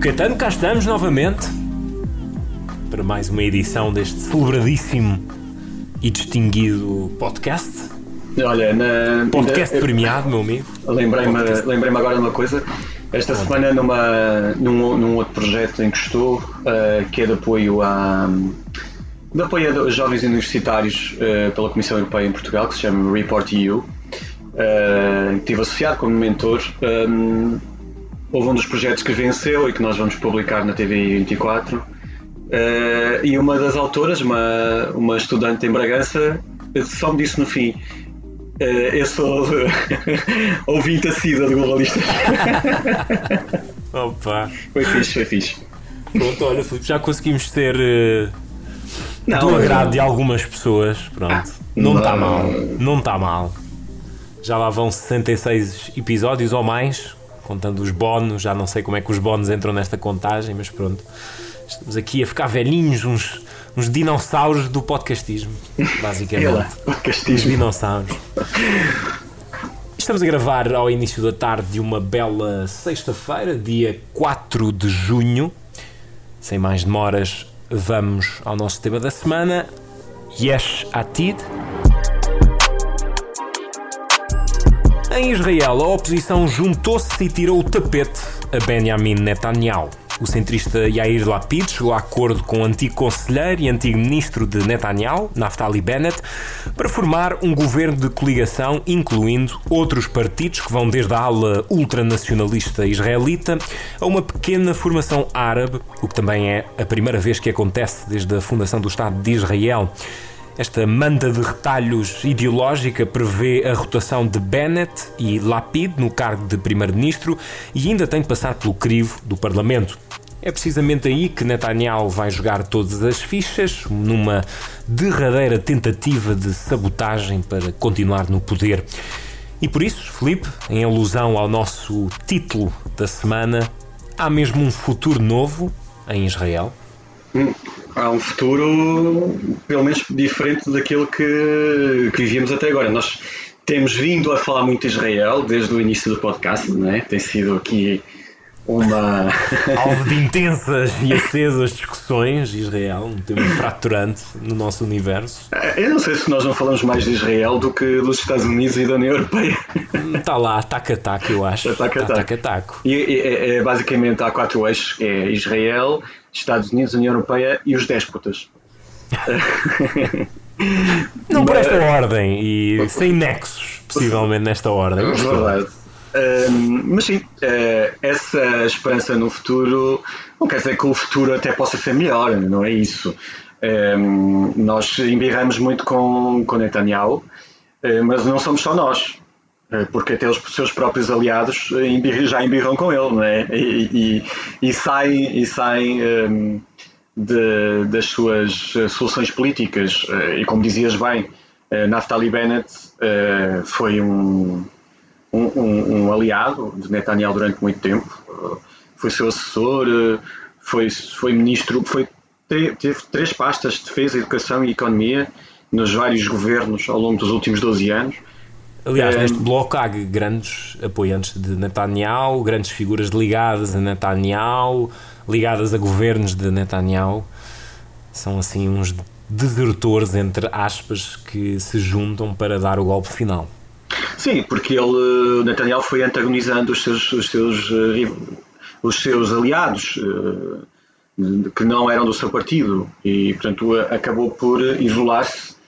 Filipe Caetano, cá estamos novamente para mais uma edição deste celebradíssimo e distinguido podcast. Olha, na. Podcast eu, premiado, meu amigo. Lembrei-me lembrei agora de uma coisa. Esta Onde? semana, numa, num, num outro projeto em que estou, uh, que é de apoio a. de apoio a jovens universitários uh, pela Comissão Europeia em Portugal, que se chama Report EU. Uh, estive associado como mentor. Um, houve um dos projetos que venceu e que nós vamos publicar na TV 24. Uh, e uma das autoras, uma, uma estudante em Bragança, só me disse no fim: uh, Eu sou ouvinte assídua de globalistas. Opa! Foi fixe, foi fixe. Pronto, olha, Filipe, já conseguimos ter uh, não, do agrado de algumas pessoas. Pronto, ah, não está mal, não está mal. Já lá vão 66 episódios ou mais, contando os bónus, já não sei como é que os bónus entram nesta contagem, mas pronto. Estamos aqui a ficar velhinhos, uns, uns dinossauros do podcastismo, basicamente. podcastismo. Os dinossauros. Estamos a gravar ao início da tarde de uma bela sexta-feira, dia 4 de junho. Sem mais demoras, vamos ao nosso tema da semana. Yesh Atid. Em Israel, a oposição juntou-se e tirou o tapete a Benjamin Netanyahu. O centrista Yair Lapid chegou a acordo com o antigo conselheiro e antigo ministro de Netanyahu, Naftali Bennett, para formar um governo de coligação, incluindo outros partidos que vão desde a ala ultranacionalista israelita a uma pequena formação árabe, o que também é a primeira vez que acontece desde a fundação do Estado de Israel. Esta manda de retalhos ideológica prevê a rotação de Bennett e Lapid no cargo de primeiro-ministro e ainda tem de passar pelo crivo do Parlamento. É precisamente aí que Netanyahu vai jogar todas as fichas, numa derradeira tentativa de sabotagem para continuar no poder. E por isso, Felipe, em alusão ao nosso título da semana, há mesmo um futuro novo em Israel? Hum, há um futuro, pelo menos, diferente daquilo que, que vivíamos até agora. Nós temos vindo a falar muito de Israel desde o início do podcast, não é? Tem sido aqui uma. Alvo de intensas e acesas discussões, Israel, um tema fraturante no nosso universo. Eu não sei se nós não falamos mais de Israel do que dos Estados Unidos e da União Europeia. Está lá, taco a taco, eu acho. Taco a taco. taco. E, e é, é, basicamente há quatro eixos: é Israel, Estados Unidos, União Europeia e os déspotas. não por esta ordem e sem nexos, possivelmente nesta ordem. É verdade. Mas sim, uh, essa esperança no futuro não quer dizer que o futuro até possa ser melhor, não é isso. Um, nós embirramos muito com, com Netanyahu, uh, mas não somos só nós, porque até os seus próprios aliados já embirram com ele, não é? E, e, e saem, e saem um, de, das suas soluções políticas. e como dizias bem, Naftali Bennett foi um um, um, um, aliado de Netanyahu durante muito tempo, foi seu assessor, foi, foi ministro, foi, teve três pastas de defesa, educação e economia nos vários governos ao longo dos últimos 12 anos. Aliás, neste bloco há grandes apoiantes de Netanyahu, grandes figuras ligadas a Netanyahu, ligadas a governos de Netanyahu. São assim uns desertores, entre aspas, que se juntam para dar o golpe final. Sim, porque ele, Netanyahu foi antagonizando os seus, os seus, eh, os seus aliados eh, que não eram do seu partido e, portanto, acabou por isolar-se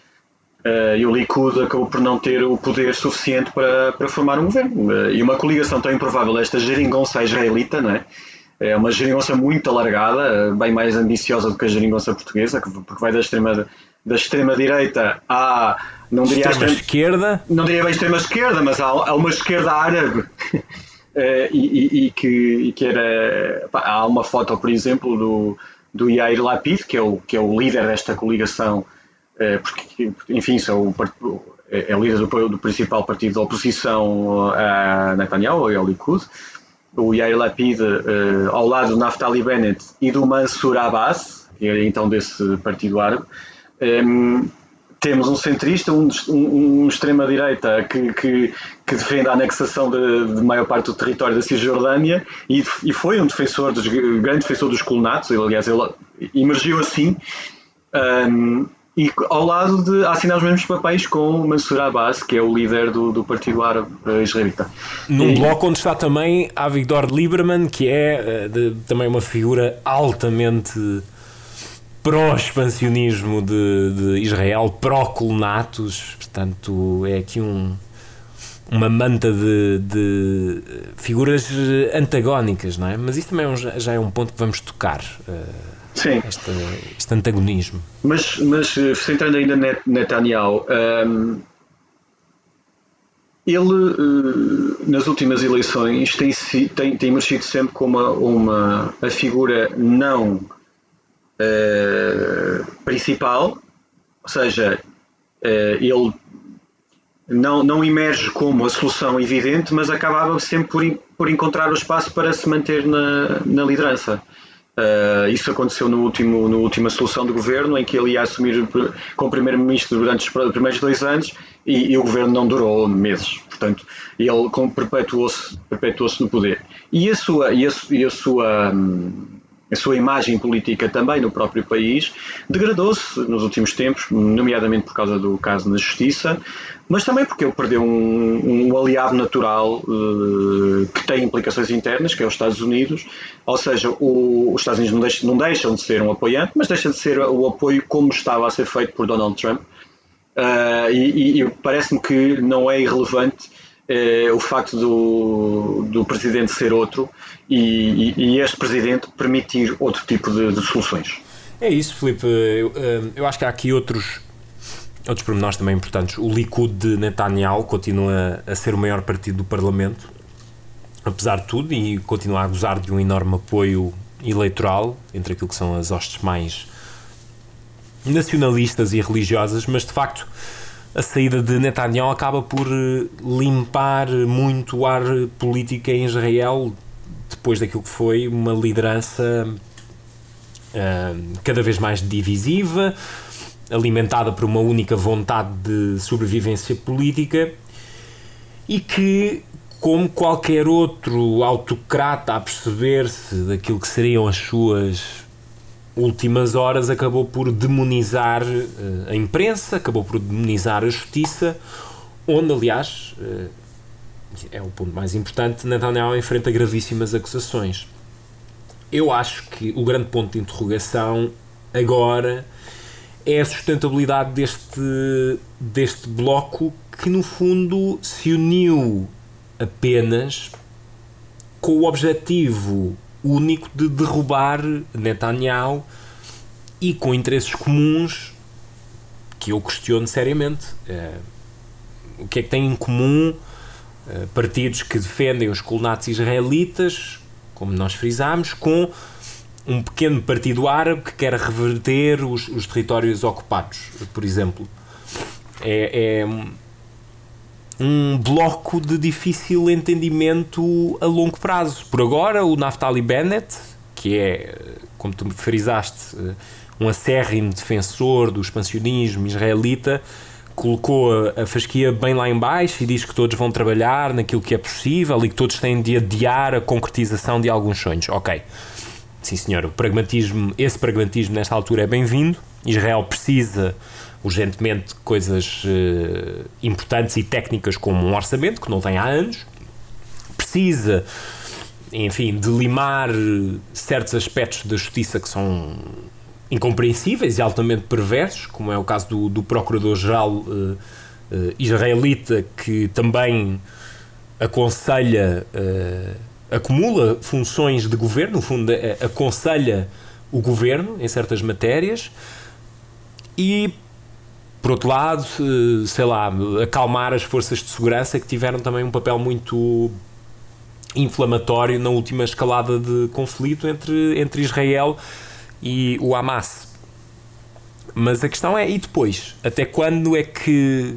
eh, e o Likud acabou por não ter o poder suficiente para, para formar um governo. E uma coligação tão improvável, esta geringonça israelita, não é? É uma geringonça muito alargada, bem mais ambiciosa do que a geringonça portuguesa, porque vai da extrema, da extrema direita à não diria extrema, esquerda. Não diria bem extrema esquerda, mas há, há uma esquerda árabe e, e, e, que, e que era. Pá, há uma foto, por exemplo, do, do Yair Lapid, que é o, que é o líder desta coligação, porque, enfim, são o, é, é líder do, do, principal partido da oposição a Netanyahu, ao Likud, o Yair Lapid ao lado do Naftali Bennett e do Mansur Abbas, que é então desse partido árabe. Um, temos um centrista, um, um, um extrema-direita que, que, que, defende a anexação de, de, maior parte do território da Cisjordânia e, e foi um defensor, dos, grande defensor dos colonatos, aliás, ele emergiu assim, um, e ao lado de assinar os mesmos papéis com Mansour Abbas, que é o líder do, do Partido Árabe Israelita. Num e, bloco onde está também Avigdor Lieberman, que é eh, de, também uma figura altamente pró-expansionismo de, de, Israel, pró-colonatos, portanto é aqui um, uma manta de, de, figuras antagónicas, não é? Mas isso também é já é um ponto que vamos tocar. Uh, Sim. Este, este, antagonismo. Mas, mas eh, centrando ainda Netanyahu, um, ehm, ele uh, nas últimas eleições tem, tem, tem emergido sempre como uma, uma a figura não uh, principal, ou seja, uh, ele não, não emerge como a solução evidente, mas acabava sempre por, por encontrar o espaço para se manter na, na liderança. Uh, isso aconteceu no último, na última solução do governo, em que ele ia assumir como primeiro-ministro durante os primeiros dois anos e, e, o governo não durou meses. Portanto, ele perpetuou-se perpetuou no poder. E a sua, e a, e a sua hum, a sua imagem política também no próprio país degradou-se nos últimos tempos, nomeadamente por causa do caso na Justiça, mas também porque ele perdeu um, um aliado natural uh, que tem implicações internas, que é os Estados Unidos, ou seja, o, os Estados Unidos não deixam, não deixam, de ser um apoiante, mas deixam de ser o apoio como estava a ser feito por Donald Trump. Uh, e, e parece-me que não é irrelevante uh, o facto do, do presidente ser outro e, e, este presidente permitir outro tipo de, de soluções. É isso, Filipe. Eu, eu, acho que há aqui outros, outros pormenores também importantes. O Likud de Netanyahu continua a ser o maior partido do Parlamento, apesar de tudo, e continua a gozar de um enorme apoio eleitoral entre aquilo que são as hostes mais nacionalistas e religiosas, mas de facto a saída de Netanyahu acaba por eh, limpar muito o ar político em Israel depois daquilo que foi uma liderança uh, cada vez mais divisiva, alimentada por uma única vontade de sobrevivência política e que, como qualquer outro autocrata a perceber-se daquilo que seriam as suas últimas horas, acabou por demonizar uh, a imprensa, acabou por demonizar a justiça, onde, aliás, uh, é o ponto mais importante, Netanyahu enfrenta gravíssimas acusações. Eu acho que o grande ponto de interrogação agora é a sustentabilidade deste, deste bloco que, no fundo, se uniu apenas com o objetivo único de derrubar Netanyahu e com interesses comuns que eu questiono seriamente. É, o que é que tem em comum eh, partidos que defendem os colonatos israelitas, como nós frisámos, com um pequeno partido árabe que quer reverter os, os territórios ocupados, por exemplo. É, é, um bloco de difícil entendimento a longo prazo. Por agora, o Naftali Bennett, que é, como tu frisaste, eh, um acérrimo defensor do expansionismo israelita, colocou a, a fasquia bem lá em baixo e diz que todos vão trabalhar naquilo que é possível e que todos têm de adiar a concretização de alguns sonhos. Ok. Sim, senhor, o pragmatismo, esse pragmatismo nesta altura é bem-vindo. Israel precisa urgentemente de coisas uh, importantes e técnicas como um orçamento, que não tem há anos. Precisa, enfim, de limar certos aspectos da justiça que são incompreensíveis e altamente perversos, como é o caso do, do Procurador-Geral uh, uh, israelita, que também aconselha, acumula funções de governo, no fundo, aconselha o governo em certas matérias e. Por outro lado, sei lá, acalmar as forças de segurança que tiveram também um papel muito inflamatório na última escalada de conflito entre, entre Israel e o Hamas. Mas a questão é, e depois? Até quando é que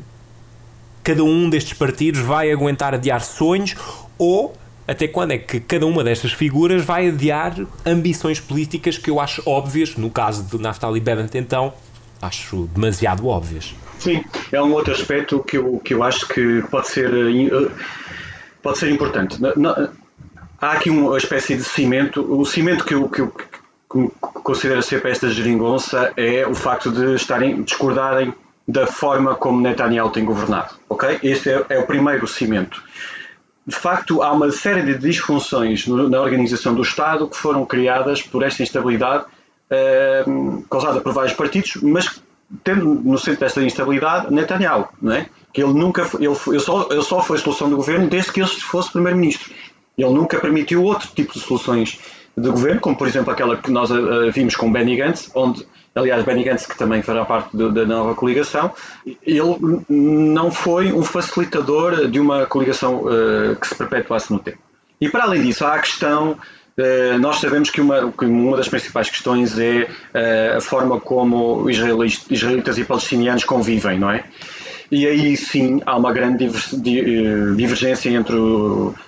cada um destes partidos vai aguentar adiar sonhos ou até quando é que cada uma destas figuras vai adiar ambições políticas que eu acho óbvias, no caso de Naftali Bennett então, acho demasiado óbvias. Sim, é um outro aspecto que eu, que eu acho que pode ser, eh, pode ser importante. Há aqui uma espécie de cimento, o cimento que eu, que eu considero ser para esta geringonça é o facto de estarem, discordarem da forma como Netanyahu tem governado. Ok? Este é, é o primeiro cimento. De facto, há uma série de disfunções na organização do Estado que foram criadas por esta instabilidade uh, causada por vários partidos, mas tendo no centro desta instabilidade Netanyahu, não é? que ele nunca ele, ele, só, ele só foi solução do governo desde que ele fosse primeiro-ministro. Ele nunca permitiu outro tipo de soluções de governo, como por exemplo aquela que nós uh, vimos com Benny Gantz, onde aliás, Benny Gantz, que também fará parte do, da nova coligação, ele não foi um facilitador de uma coligação uh, que se perpetuasse no tempo. E para além disso, há a questão, uh, nós sabemos que uma, que uma das principais questões é uh, a forma como israelitas e palestinianos convivem, não é? E aí sim há uma grande divergência entre,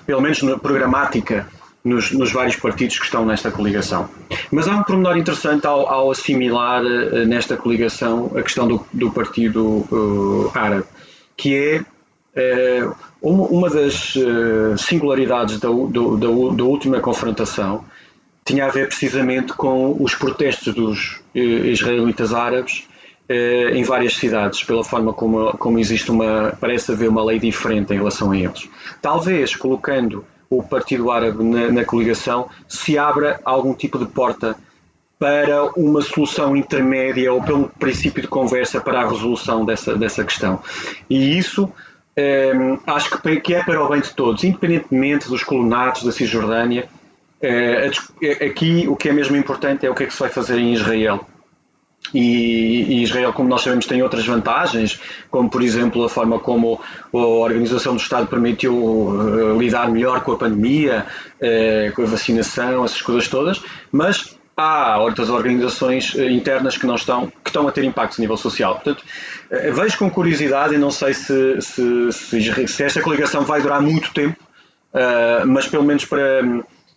pelo menos na programática nos, nos, vários partidos que estão nesta coligação. Mas há um pormenor interessante ao, ao assimilar uh, nesta coligação a questão do, do Partido uh, Árabe, que é uh, uma, uma, das singularidades da, do, da, da, última confrontação tinha a ver precisamente com os protestos dos israelitas árabes em várias cidades, pela forma como, como existe uma, parece haver uma lei diferente em relação a eles. Talvez colocando o Partido Árabe na, na coligação, se abra algum tipo de porta para uma solução intermédia ou pelo princípio de conversa para a resolução dessa, dessa questão. E isso eh, acho que, que, é para o bem de todos, independentemente dos colonatos da Cisjordânia. Eh, aqui o que é mesmo importante é o que é que se vai fazer em Israel. E, e, Israel, como nós sabemos, tem outras vantagens, como por exemplo a forma como a Organização do Estado permitiu uh, lidar melhor com a pandemia, uh, com a vacinação, essas coisas todas, mas há outras organizações uh, internas que não estão, que estão a ter impacto a nível social. Portanto, vejo com curiosidade e não sei se, se, se, se esta coligação vai durar muito tempo, mas pelo menos para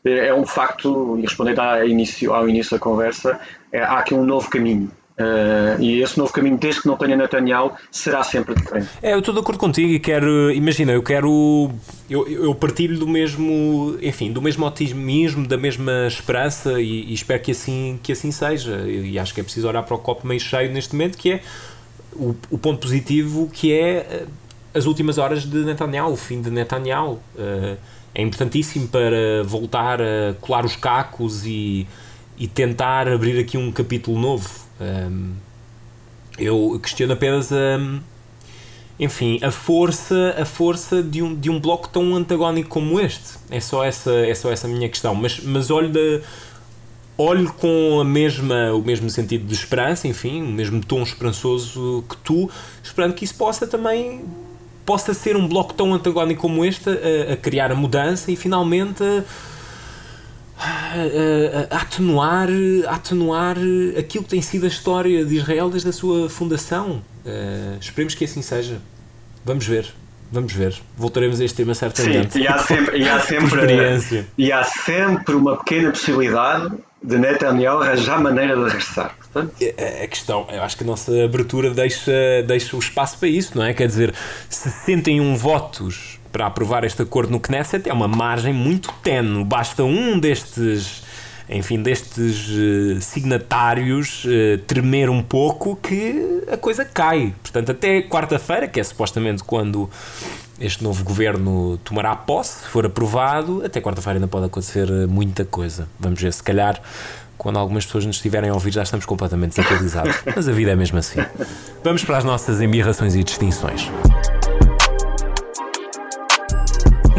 é um facto, e respondendo ao início, ao início da conversa, é, há aqui um novo caminho. Uh, e esse novo caminho, desde que não tenha Netanyahu, será sempre diferente. É, eu estou de acordo contigo e quero, imagina, eu quero, eu, eu partilho do mesmo, enfim, do mesmo otimismo, da mesma esperança e, e, espero que assim, que assim seja. E acho que é preciso olhar para o copo meio cheio neste momento, que é o, o ponto positivo, que é eh, as últimas horas de Netanyahu, o fim de Netanyahu. Uh, é importantíssimo para voltar a colar os cacos e, e tentar abrir aqui um capítulo novo. Um, eu questiono apenas a, enfim, a força, a força de, um, de um bloco tão antagónico como este. É só essa, é só essa minha questão. Mas, mas olho, da, olho com a mesma, o mesmo sentido de esperança, enfim, o mesmo tom esperançoso que tu, esperando que isso possa também possa ser um bloco tão antagónico como este a, a criar a mudança e finalmente a, a, a, atenuar, a atenuar aquilo que tem sido a história de Israel desde a sua fundação. Uh, esperemos que assim seja. Vamos ver. Vamos ver. Voltaremos a este tema certamente. Sim, e há sempre, e há sempre, e há sempre uma pequena possibilidade de Netanyahu arranjar maneira de regressar. Portanto... A é, é questão, eu acho que a nossa abertura deixa, deixa o espaço para isso, não é? Quer dizer, 61 votos para aprovar este acordo no Knesset é uma margem muito tenue. Basta um destes, enfim, destes uh, signatários uh, tremer um pouco que a coisa cai. Portanto, até quarta-feira, que é supostamente quando este novo governo tomará posse, se for aprovado, até quarta-feira ainda pode acontecer muita coisa. Vamos ver, se calhar quando algumas pessoas nos estiverem a ouvir já estamos completamente desatualizados. Mas a vida é mesmo assim. Vamos para as nossas embirrações e distinções.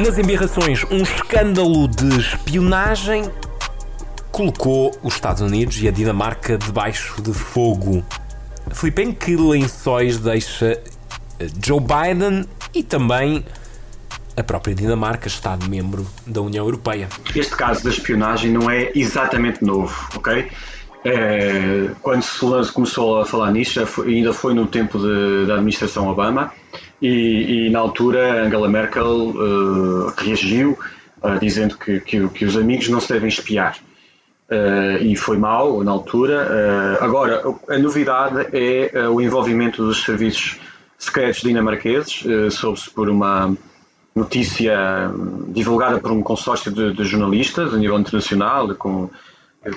Nas embirrações, um escândalo de espionagem colocou os Estados Unidos e a Dinamarca debaixo de fogo. Filipe, em que lençóis deixa Joe Biden e também a própria Dinamarca, Estado-membro da União Europeia. Este caso da espionagem não é exatamente novo, ok? É, quando se começou a falar nisto, ainda foi no tempo de, da administração Obama, e, e, na altura Angela Merkel uh, reagiu uh, dizendo que, que, que, os amigos não se devem espiar. Uh, e foi mal na altura. agora, a novidade é o envolvimento dos serviços secretos dinamarqueses, soube-se por uma notícia divulgada por um consórcio de, de jornalistas a nível internacional, com,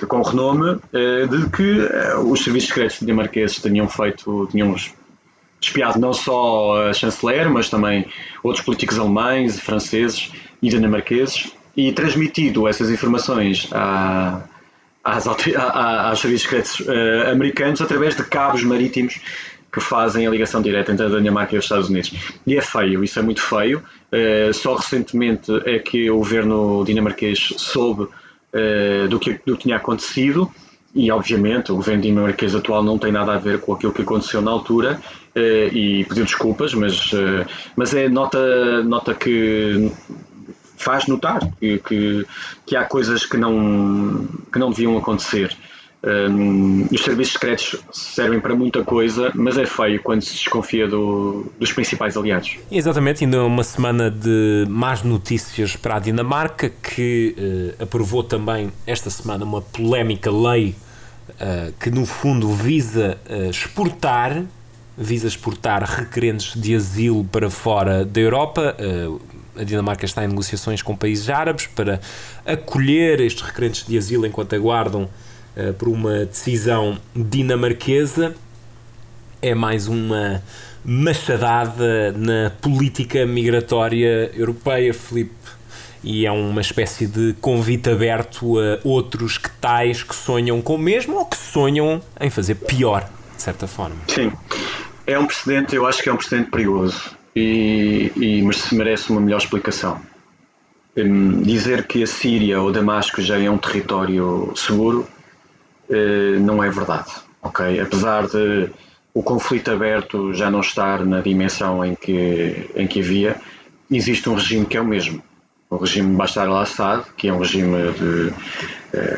com renome, de que os serviços secretos dinamarqueses tinham feito, tinham espiado não só a chanceler, mas também outros políticos alemães, franceses e dinamarqueses e transmitido essas informações à, às, à, aos serviços secretos uh, americanos através de cabos marítimos que fazem a ligação direta entre a Dinamarca e os Estados Unidos. E é feio, isso é muito feio. Uh, só recentemente é que o governo dinamarquês soube uh, do, que, do que tinha acontecido e obviamente o governo dinamarquês atual não tem nada a ver com aquilo que aconteceu na altura eh, e pediu desculpas, mas, eh, mas é nota, nota que faz notar que, que, que há coisas que não, que não deviam acontecer. Um, os serviços secretos servem para muita coisa, mas é feio quando se desconfia do, dos principais aliados. Exatamente, ainda uma semana de más notícias para a Dinamarca, que aprovou também esta semana uma polémica lei uh, que, no fundo, visa uh, exportar visa exportar requerentes de asilo para fora da Europa. A Dinamarca está em negociações com países árabes para acolher estes requerentes de asilo enquanto aguardam uh, por uma decisão dinamarquesa. É mais uma machadada na política migratória europeia, Filipe. E é uma espécie de convite aberto a outros que tais que sonham com o mesmo ou que sonham em fazer pior, de certa forma. Sim, é um precedente, eu acho que é um precedente perigoso e, e merece uma melhor explicação. Um, dizer que a Síria ou Damasco já é um território seguro uh, não é verdade. Okay? Apesar de o conflito aberto já não estar na dimensão em que, em que havia, existe um regime que é o mesmo. O regime Bashar al-Assad, que é um regime de.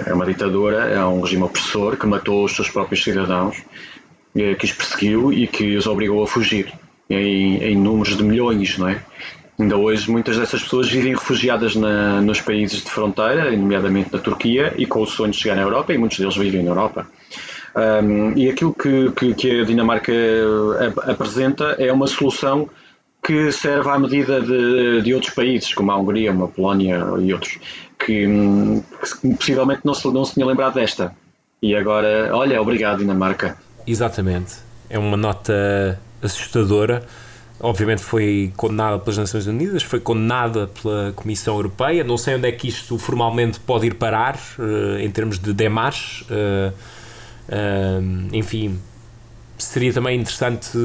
É uma ditadura, é um regime opressor que matou os seus próprios cidadãos, eh, que os perseguiu e que os obrigou a fugir em, em números de milhões, não é? Ainda hoje muitas dessas pessoas vivem refugiadas na, nos países de fronteira, nomeadamente na Turquia, e com o sonho de chegar na Europa, e muitos deles vivem na Europa. Um, e aquilo que, que, que, a Dinamarca eh, apresenta é uma solução que serve à medida de, de outros países, como a Hungria, a Polónia e outros, que, que possivelmente não se, não se tinha lembrado desta. E agora, olha, obrigado Dinamarca. Exatamente. É uma nota assustadora. Obviamente foi condenada pelas Nações Unidas, foi condenada pela Comissão Europeia. Não sei onde é que isto formalmente pode ir parar, uh, em termos de demarches. Uh, uh, enfim, seria também interessante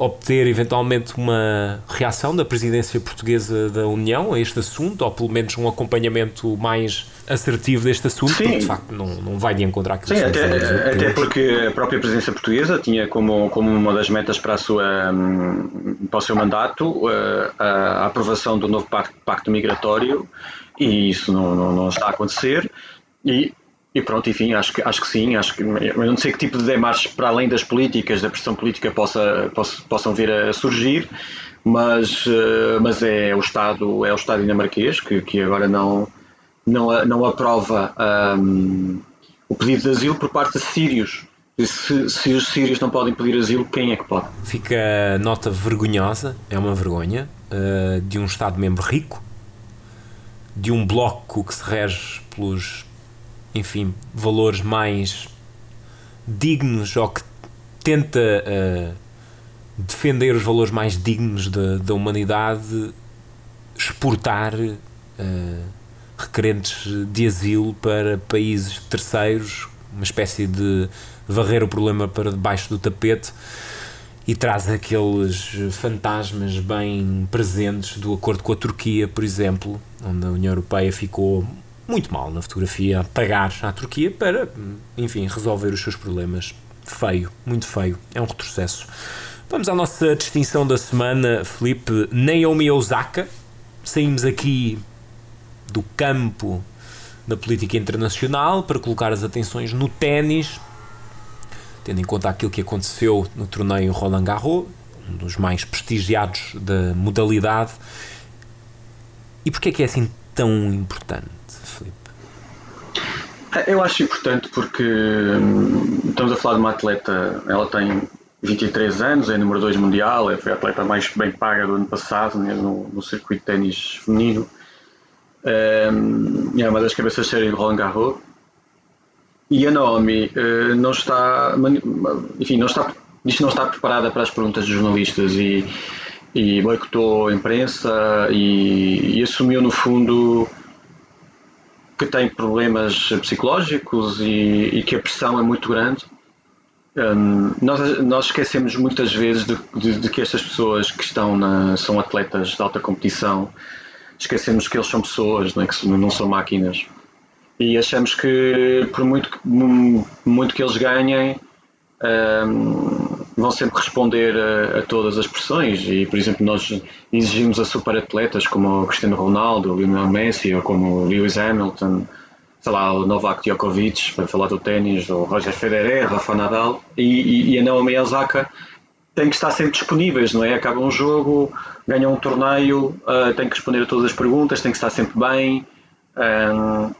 obter eventualmente uma reação da presidência portuguesa da União a este assunto, ou pelo menos um acompanhamento mais assertivo deste assunto, Sim. porque de facto não, não vai de encontrar aquilo Sim, até, até porque a própria presidência portuguesa tinha como, como uma das metas para, a sua, hum, para o seu mandato eh, a, a aprovação do novo pacto, pacto migratório e isso não, não, não está a acontecer. E e pronto, enfim, acho que, acho que sim, acho que eu não sei que tipo de demarches para além das políticas, da pressão política possa, possa, possam vir a surgir, mas, eh, mas é o Estado, é o Estado dinamarquês que, que agora não, não, não aprova um, o pedido de asilo por parte de sírios. Se, se, os sírios não podem pedir asilo, quem é que pode? Fica nota vergonhosa, é uma vergonha, uh, de um Estado-membro rico, de um bloco que se rege pelos enfim, valores mais dignos ou que tenta uh, defender os valores mais dignos da, da humanidade, exportar uh, requerentes de asilo para países terceiros, uma espécie de varrer o problema para debaixo do tapete e traz aqueles fantasmas bem presentes do acordo com a Turquia, por exemplo, onde a União Europeia ficou muito mal na fotografia, pagar à Turquia para, enfim, resolver os seus problemas. Feio, muito feio. É um retrocesso. Vamos à nossa distinção da semana, Felipe. Naomi Osaka. Saímos aqui do campo da política internacional para colocar as atenções no ténis, tendo em conta aquilo que aconteceu no torneio Roland Garros, um dos mais prestigiados da modalidade. E porquê é que é assim tão importante, Felipe? Eu acho importante porque hum, estamos a falar de uma atleta, ela tem 23 anos, é número 2 mundial, foi a atleta mais bem paga do ano passado né, no, no circuito de ténis feminino. Um, é uma das cabeças de série de Roland Garros. E a Naomi uh, não está, enfim, não está, diz que não está preparada para as perguntas dos jornalistas e, e boicotou a imprensa e, e assumiu no fundo que tem problemas psicológicos e, e que a pressão é muito grande um, nós, nós, esquecemos muitas vezes de, de, de, que estas pessoas que estão na, são atletas de alta competição, esquecemos que eles são pessoas, não, é? que não são máquinas. E achamos que por muito, muito que eles ganhem, um, vão sempre responder a, a, todas as pressões. E, por exemplo, nós exigimos a super atletas como o Cristiano Ronaldo, o Lionel Messi ou como o Lewis Hamilton sei lá, o Novak Djokovic, para falar do ténis, o Roger Federer, Rafa Nadal, e, e, e a Naomi Osaka têm que estar sempre disponíveis, não é? Acaba um jogo, ganha um torneio, uh, tem que responder a todas as perguntas, tem que estar sempre bem. Um,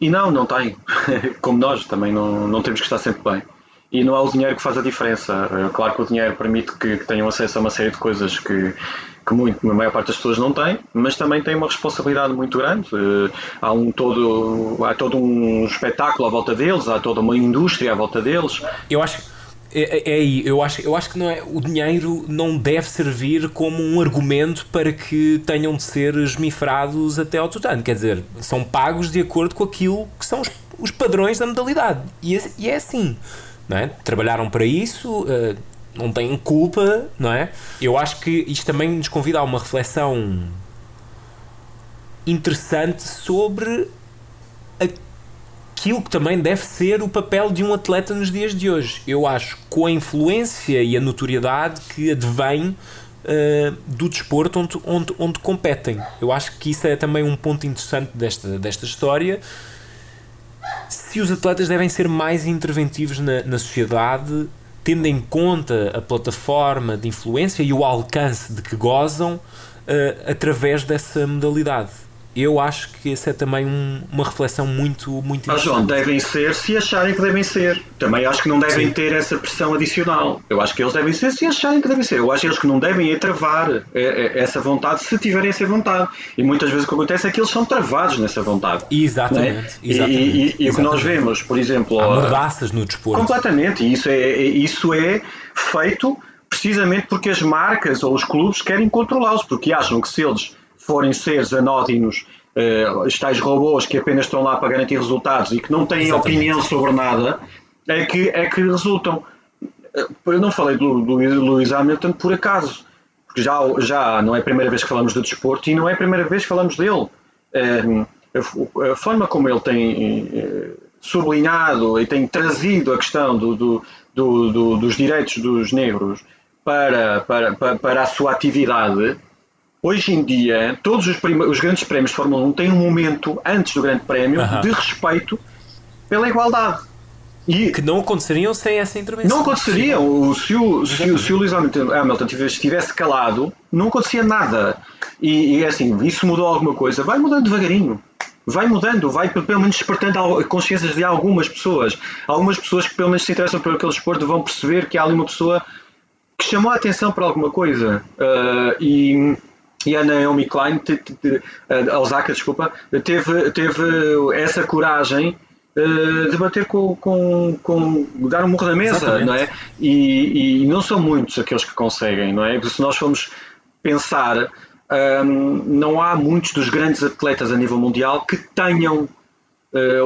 e não, não tem. Como nós também não, não temos que estar sempre bem. E não é o dinheiro que faz a diferença. Claro que o dinheiro permite que, que tenham acesso a uma série de coisas que, que muito, a maior parte das pessoas não tem, mas também tem uma responsabilidade muito grande. Eh, há, um todo, há todo um espetáculo à volta deles, há toda uma indústria à volta deles. Eu acho é, é aí, eu acho, eu acho que não é, o dinheiro não deve servir como um argumento para que tenham de ser esmifrados até ao tutano. Quer dizer, são pagos de acordo com aquilo que são os, os padrões da modalidade. E é, e é assim. Não é? Trabalharam para isso, uh, não têm culpa, não é? Eu acho que isto também nos convida a uma reflexão interessante sobre aquilo que também deve ser o papel de um atleta nos dias de hoje. Eu acho com a influência e a notoriedade que advém uh, do desporto onde, onde, onde competem. Eu acho que isso é também um ponto interessante desta, desta história. Se os atletas devem ser mais interventivos na, na sociedade tendo em conta a plataforma de influência e o alcance de que gozam uh, através dessa modalidade eu acho que essa é também um, uma reflexão muito, muito Mas, João, devem ser se acharem que devem ser. Também acho que não devem Sim. ter essa pressão adicional. Eu acho que eles devem ser se acharem que devem ser. Eu acho que eles que não devem é travar é, é, essa vontade se tiverem essa vontade. E muitas vezes o que acontece é que eles são travados nessa vontade. Exatamente. É? exatamente. E, e, e o que nós vemos, por exemplo. Há mordaças no desporto. Completamente. E isso é, isso é feito precisamente porque as marcas ou os clubes querem controlá-los, porque acham que se eles forem seres anódinos, uh, os tais robôs que apenas estão lá para garantir resultados e que não têm Exatamente. opinião sobre nada, é que, é que resultam. Eh, eu não falei do, do Lewis Hamilton por acaso, porque já, já não é a primeira vez que falamos do desporto e não é a primeira vez que falamos dele. Uh, a, a, forma como ele tem sublinhado e tem trazido a questão do, do, do, dos direitos dos negros para, para, para, para a sua atividade Hoje em dia, todos os, os, grandes prémios de Fórmula 1 têm um momento antes do Grande Prémio de respeito pela igualdade. E que não aconteceriam sem essa intervenção. Não aconteceriam. Se o, se, o, se o Lewis Hamilton estivesse calado, não acontecia nada. E, e é assim, isso mudou alguma coisa? Vai mudando devagarinho. Vai mudando, vai pelo menos despertando consciências de algumas pessoas. Algumas pessoas que pelo menos se interessam por aquele esporte vão perceber que há ali uma pessoa que chamou a atenção para alguma coisa. Uh, e e a Naomi Klein, a Osaka, desculpa, teve, teve essa coragem eh, de bater com, com, com dar um murro na mesa, Exatamente. não é? E, e, não são muitos aqueles que conseguem, não é? Se nós formos pensar, um, não há muitos dos grandes atletas a nível mundial que tenham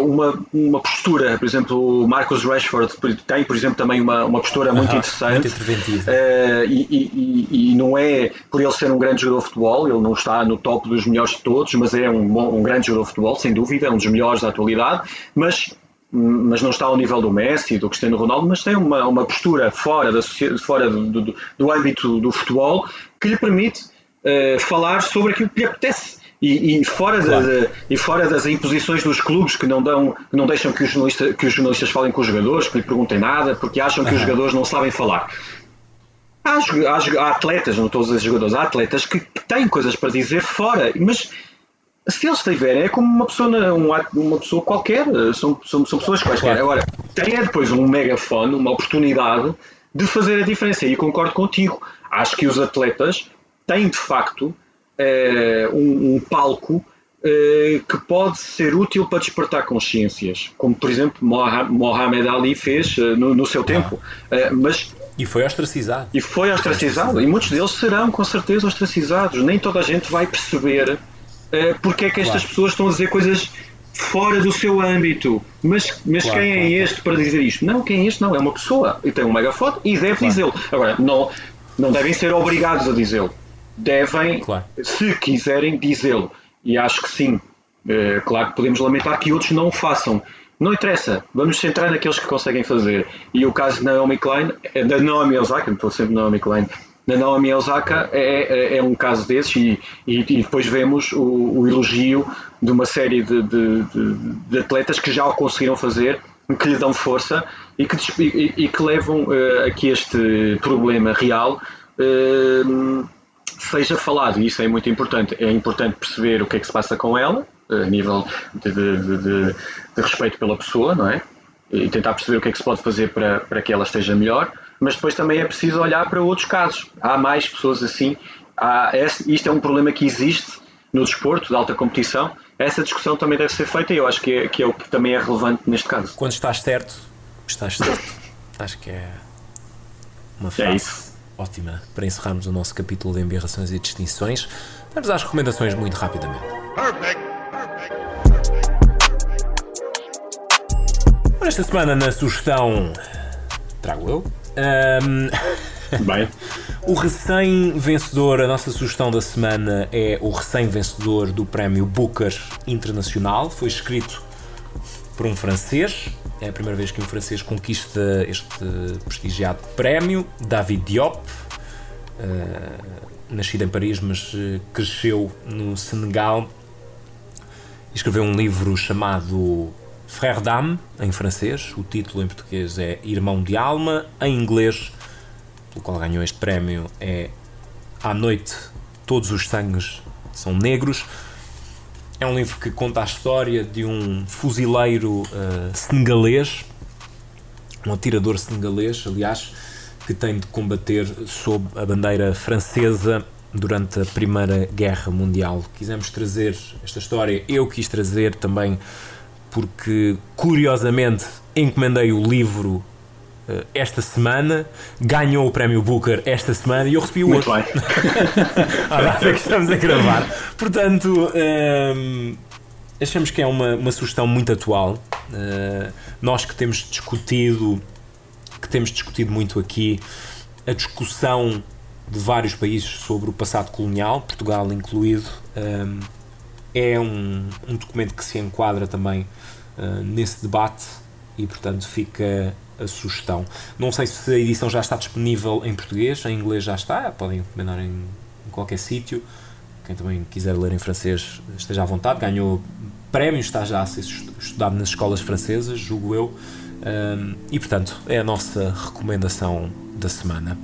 uma, uma postura, por exemplo, o Marcus Rashford tem, por exemplo, também uma, uma postura muito interessante. Muito uh, e, e, e, não é por ele ser um grande jogador de futebol, ele não está no top dos melhores de todos, mas é um, bom, um grande jogador de futebol, sem dúvida, é um dos melhores da atualidade. Mas mas não está ao nível do Messi, do Cristiano Ronaldo, mas tem uma, uma postura fora, da, fora do, do, do âmbito do futebol que lhe permite uh, falar sobre aquilo que lhe apetece. E, e, fora claro. de, e fora das imposições dos clubes que não, dão, que não deixam que os, jornalistas, que os jornalistas falem com os jogadores, que lhe perguntem nada, porque acham que os jogadores não sabem falar. Há, há, há, atletas, não a dizer jogadores, há atletas que, têm coisas para dizer fora, mas se eles tiverem, é como uma pessoa, uma pessoa qualquer, são, são, são pessoas quaisquer. Agora, tem é depois um megafone, uma oportunidade de fazer a diferença. E concordo contigo. Acho que os atletas têm de facto um, um, palco é, que pode ser útil para despertar consciências, como por exemplo Mohamed Ali fez eh, no, no seu tempo. Ah. mas e foi ostracizado. E foi ostracizado. E muitos deles serão, com certeza, ostracizados. Nem toda a gente vai perceber uh, porque é que estas claro. pessoas estão a dizer coisas fora do seu âmbito. Mas, mas claro, quem é claro, este para dizer isto? Não, quem é este não. É uma pessoa e tem um megafone e deve dizê-lo. Agora, não, não devem ser obrigados a dizê-lo. Devem, se quiserem, dizê-lo. E acho que sim. Uh, claro que podemos lamentar que outros não o façam. Não interessa, vamos centrar naqueles que conseguem fazer. E o caso de Naomi Klein, eh, da Naomi Osaka, estou sempre Naomi Klein, na Naomi Osaka é, é, é, um caso desses e, e, e depois vemos o, o, elogio de uma série de, de, de, de, atletas que já o conseguiram fazer, que lhe dão força e que, e, que levam uh, a que este problema real uh, seja falado. E isso é muito importante. É importante perceber o que é que se passa com ela, a nível de, respeito pela pessoa, não é? E tentar perceber o que é que se pode fazer para, para que ela esteja melhor mas depois também é preciso olhar para outros casos. Há mais pessoas assim. Há, isto é um problema que existe no desporto de alta competição. Essa discussão também deve ser feita e eu acho que é, que é o que também é relevante neste caso. Quando estás certo, estás certo. acho que é uma é frase é ótima para encerrarmos o nosso capítulo de embirrações e distinções. Vamos às recomendações muito rapidamente. Perfect. Esta semana na sugestão trago eu um... Bem. o recém-vencedor, a nossa sugestão da semana é o recém-vencedor do prémio Booker Internacional. Foi escrito por um francês. É a primeira vez que um francês conquista este prestigiado prémio. David Diop, uh, nascido em Paris, mas uh, cresceu no Senegal. Escreveu um livro chamado Frère d'âme, em francês, o título em português é Irmão de Alma, em inglês, pelo qual ganhou este prémio, é À Noite Todos os Sangues São Negros. É um livro que conta a história de um fuzileiro uh, senegalês, um atirador senegalês, aliás, que tem de combater sob a bandeira francesa durante a Primeira Guerra Mundial. Quisemos trazer esta história, eu quis trazer também porque curiosamente encomendei o livro esta semana, ganhou o prémio Booker esta semana e eu recebi o Muito outro. Bem. a data que estamos a gravar. Portanto, ehm, achamos que é uma, uma sugestão muito atual. Uh, nós que temos discutido, que temos discutido muito aqui, a discussão de vários países sobre o passado colonial, Portugal incluído. Ehm, é um, um documento que se enquadra também uh, nesse debate e, portanto, fica a sugestão. Não sei se a edição já está disponível em português, em inglês já está, podem encomendar em, em qualquer sítio. Quem também quiser ler em francês esteja à vontade. Ganhou prémio, está já a ser estudado nas escolas francesas, julgo eu. Um, e portanto, é a nossa recomendação da semana.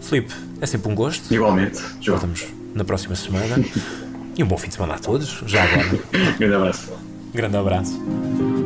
Filipe, é sempre um gosto. Igualmente, João. Voltamos na próxima semana. E um bom fim de semana a todos, já agora. Grande abraço. Grande abraço.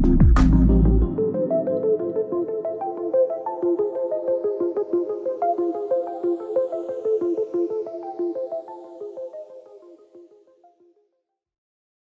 Thank you.